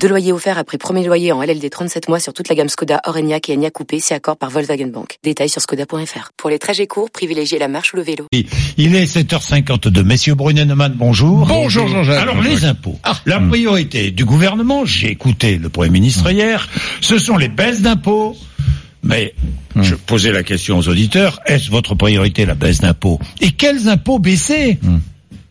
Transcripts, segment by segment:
Deux loyers offerts après premier loyer en LLD 37 mois sur toute la gamme Skoda, Orenia et Enya Coupé, si accord par Volkswagen Bank. Détails sur skoda.fr. Pour les trajets courts, privilégiez la marche ou le vélo. Il est 7h52. Messieurs Brunenemann, bonjour. Bonjour Jean-Jacques. Alors les impôts. La priorité du gouvernement, j'ai écouté le Premier ministre hier, ce sont les baisses d'impôts. Mais je posais la question aux auditeurs, est-ce votre priorité la baisse d'impôts? Et quels impôts baisser?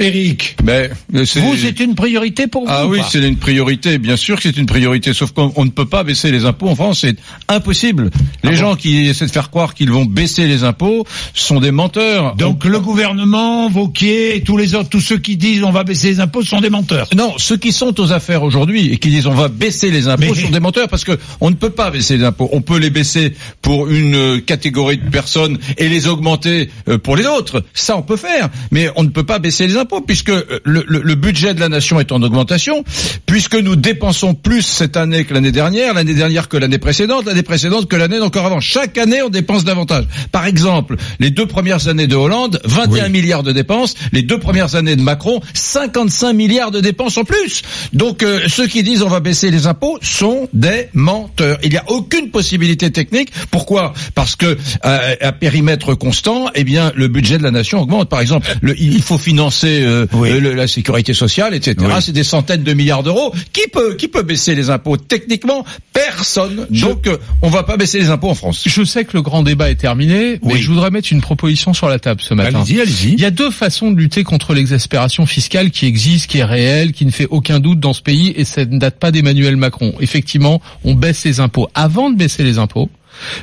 Eric, Mais, mais c'est- vous, c'est une priorité pour vous Ah ou oui, c'est une priorité. Bien sûr que c'est une priorité. Sauf qu'on on ne peut pas baisser les impôts en France. C'est impossible. Les gens qui essaient de faire croire qu'ils vont baisser les impôts sont des menteurs. Donc le gouvernement, Vauquier et tous les autres, tous ceux qui disent on va baisser les impôts sont des menteurs. Non, ceux qui sont aux affaires aujourd'hui et qui disent on va baisser les impôts Mais- sont des menteurs parce que on ne peut pas baisser les impôts. On peut les baisser pour une euh, catégorie de personnes et les augmenter euh, pour les autres. Ça, on peut faire, mais on ne peut pas baisser les impôts puisque euh, le, le- le budget de la nation est en augmentation, puisque nous dépensons plus cette année que l'année dernière, l'année dernière que l'année précédente, l'année précédente que l'année d'encore avant. Chaque année, on dépense davantage. Par exemple, les deux premières années de Hollande, 21 milliards de dépenses. Les deux premières années de Macron, 55 milliards de dépenses en plus. Donc euh, ceux qui disent on va baisser les impôts sont des menteurs. Il n'y a aucune possibilité technique. Pourquoi? Parce que euh, à périmètre constant, eh bien le budget de la nation augmente. Par exemple, le- il faut financer euh, Oui. euh, le- la sécurité sociale, etc. Oui. C'est des centaines de milliards d'euros. Qui peut qui peut baisser les impôts Techniquement, personne. Donc euh, on va pas baisser les impôts en France. Je sais que le grand débat est terminé, mais Oui. je voudrais mettre une proposition sur la table ce matin. Allez-y, allez-y. Il y a deux façons de lutter contre l'exaspération fiscale qui existe, qui est réelle, qui ne fait aucun doute dans ce pays, et ça ne date pas d'Emmanuel Macron. Effectivement, on baisse les impôts. Avant de baisser les impôts,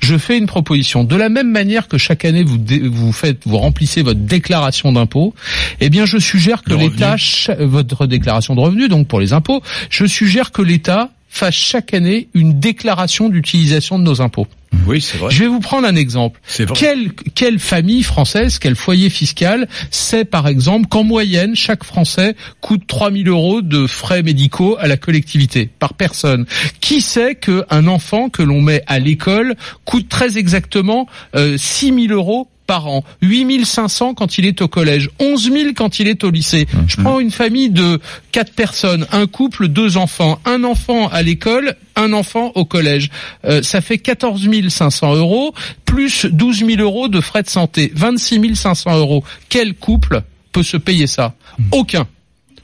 je fais une proposition. De la même manière que chaque année vous vous faites, vous remplissez votre déclaration d'impôt, eh bien je suggère que l'État, votre déclaration de revenus, donc pour les impôts, je suggère que l'État fasse chaque année une déclaration d'utilisation de nos impôts. Oui, c'est vrai. Je vais vous prendre un exemple. C'est vrai. Quelle, quelle famille française, quel foyer fiscal sait par exemple qu'en moyenne, chaque Français coûte 3000 euros de frais médicaux à la collectivité par personne? Qui sait qu'un enfant que l'on met à l'école coûte très exactement euh, 6000 euros par an, 8500 quand il est au collège, 11 000 quand il est au lycée. Je prends une famille de quatre personnes, un couple, deux enfants, un enfant à l'école, un enfant au collège. Euh, ça fait 14 500 euros plus 12 000 euros de frais de santé, 26 500 euros. Quel couple peut se payer ça? Aucun.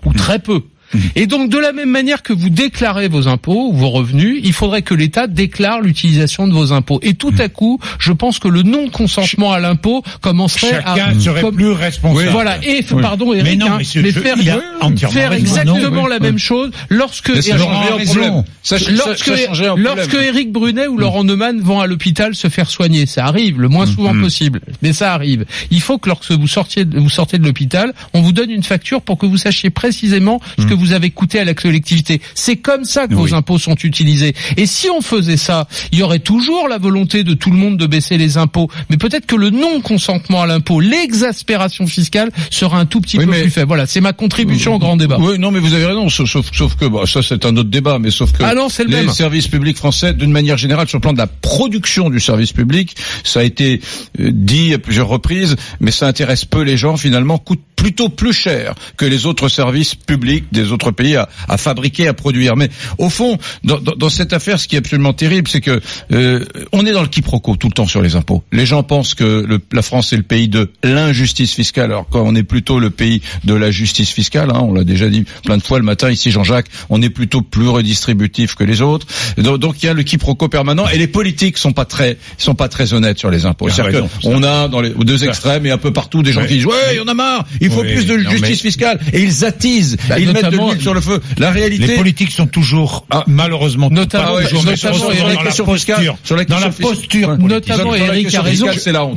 Ou très peu. Et donc, de la même manière que vous déclarez vos impôts, vos revenus, il faudrait que l'État déclare l'utilisation de vos impôts. Et tout à coup, je pense que le non-consentement à l'impôt commencerait Chacun à... serait comme- plus responsable. Voilà. Et pardon, Eric, Mais non, hein, monsieur, mais je- faire, exactement Non, la même chose lorsque ça lorsque, Éric Brunet ou Laurent Neumann vont à l'hôpital se faire soigner, ça arrive le moins souvent possible, mais ça arrive. Il faut que lorsque vous sortiez, vous sortez de l'hôpital, on vous donne une facture pour que vous sachiez précisément ce que vous avez coûté à la collectivité. C'est comme ça que Oui. vos impôts sont utilisés. Et si on faisait ça, il y aurait toujours la volonté de tout le monde de baisser les impôts, mais peut-être que le non-consentement à l'impôt, l'exaspération fiscale sera un tout petit Oui, peu plus faible. Voilà, c'est ma contribution au grand débat. Oui, non, mais vous avez raison. Sauf, sauf, que bon, ça, c'est un autre débat. Mais sauf que Ah non, le les même. services publics français, d'une manière générale, sur le plan de la production du service public, ça a été euh, dit à plusieurs reprises, mais ça intéresse peu les gens. Finalement, coûte plutôt plus cher que les autres services publics des autres pays à, à fabriquer, à produire. Mais au fond, dans, dans, dans cette affaire, ce qui est absolument terrible, c'est que euh, on est dans le quiproquo tout le temps sur les impôts. Les gens pensent que le- la France est le pays de l'injustice fiscale, alors qu'on est plutôt le pays de la justice fiscale. Hein, on l'a déjà dit plein de fois le matin ici, Jean-Jacques. On est plutôt plus redistributif que les autres. Donc, donc il y a le quiproquo permanent et les politiques sont pas très sont pas très honnêtes sur les impôts. C'est-à-dire raison, que on a dans les aux deux extrêmes et un peu partout des gens Ouais. qui disent ouais, il y en a marre, il faut Oui, plus de justice mais- fiscale et ils attisent, Bah, et ils mettent de l'huile sur le feu. La réalité. Les politiques sont toujours, Ah. malheureusement, Notamment- pas toujours, mais notamment sont Eric, dans la posture, fiscale, sur la dans la posture. Notamment, Eric a raison. fiscale, C'est la honte.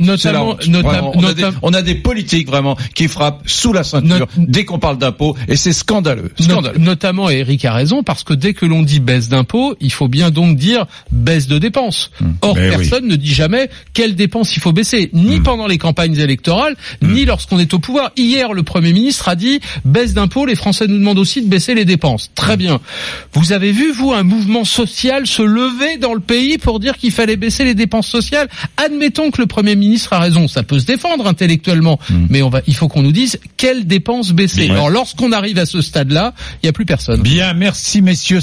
Notamment- on, a des, notam- on a des politiques vraiment qui frappent sous la ceinture dès qu'on parle d'impôts et c'est scandaleux. Scandaleux. notamment Eric a raison parce que dès que l'on dit baisse d'impôts, il faut bien donc dire baisse de dépenses. Or Eh oui. personne ne dit jamais quelles dépenses il faut baisser, ni pendant les campagnes électorales, ni lorsqu'on est au pouvoir. Hier, le Premier ministre a dit baisse d'impôts, les Français nous demandent aussi de baisser les dépenses. Très bien. Vous avez vu vous un mouvement social se lever dans le pays pour dire qu'il fallait baisser les dépenses sociales Admettons que le Premier ministre a raison, ça peut se défendre intellectuellement, mais on va, il faut qu'on nous dise quelles dépenses baisser. Bien. Alors lorsqu'on arrive à ce stade-là, il n'y a plus personne. Bien, merci messieurs.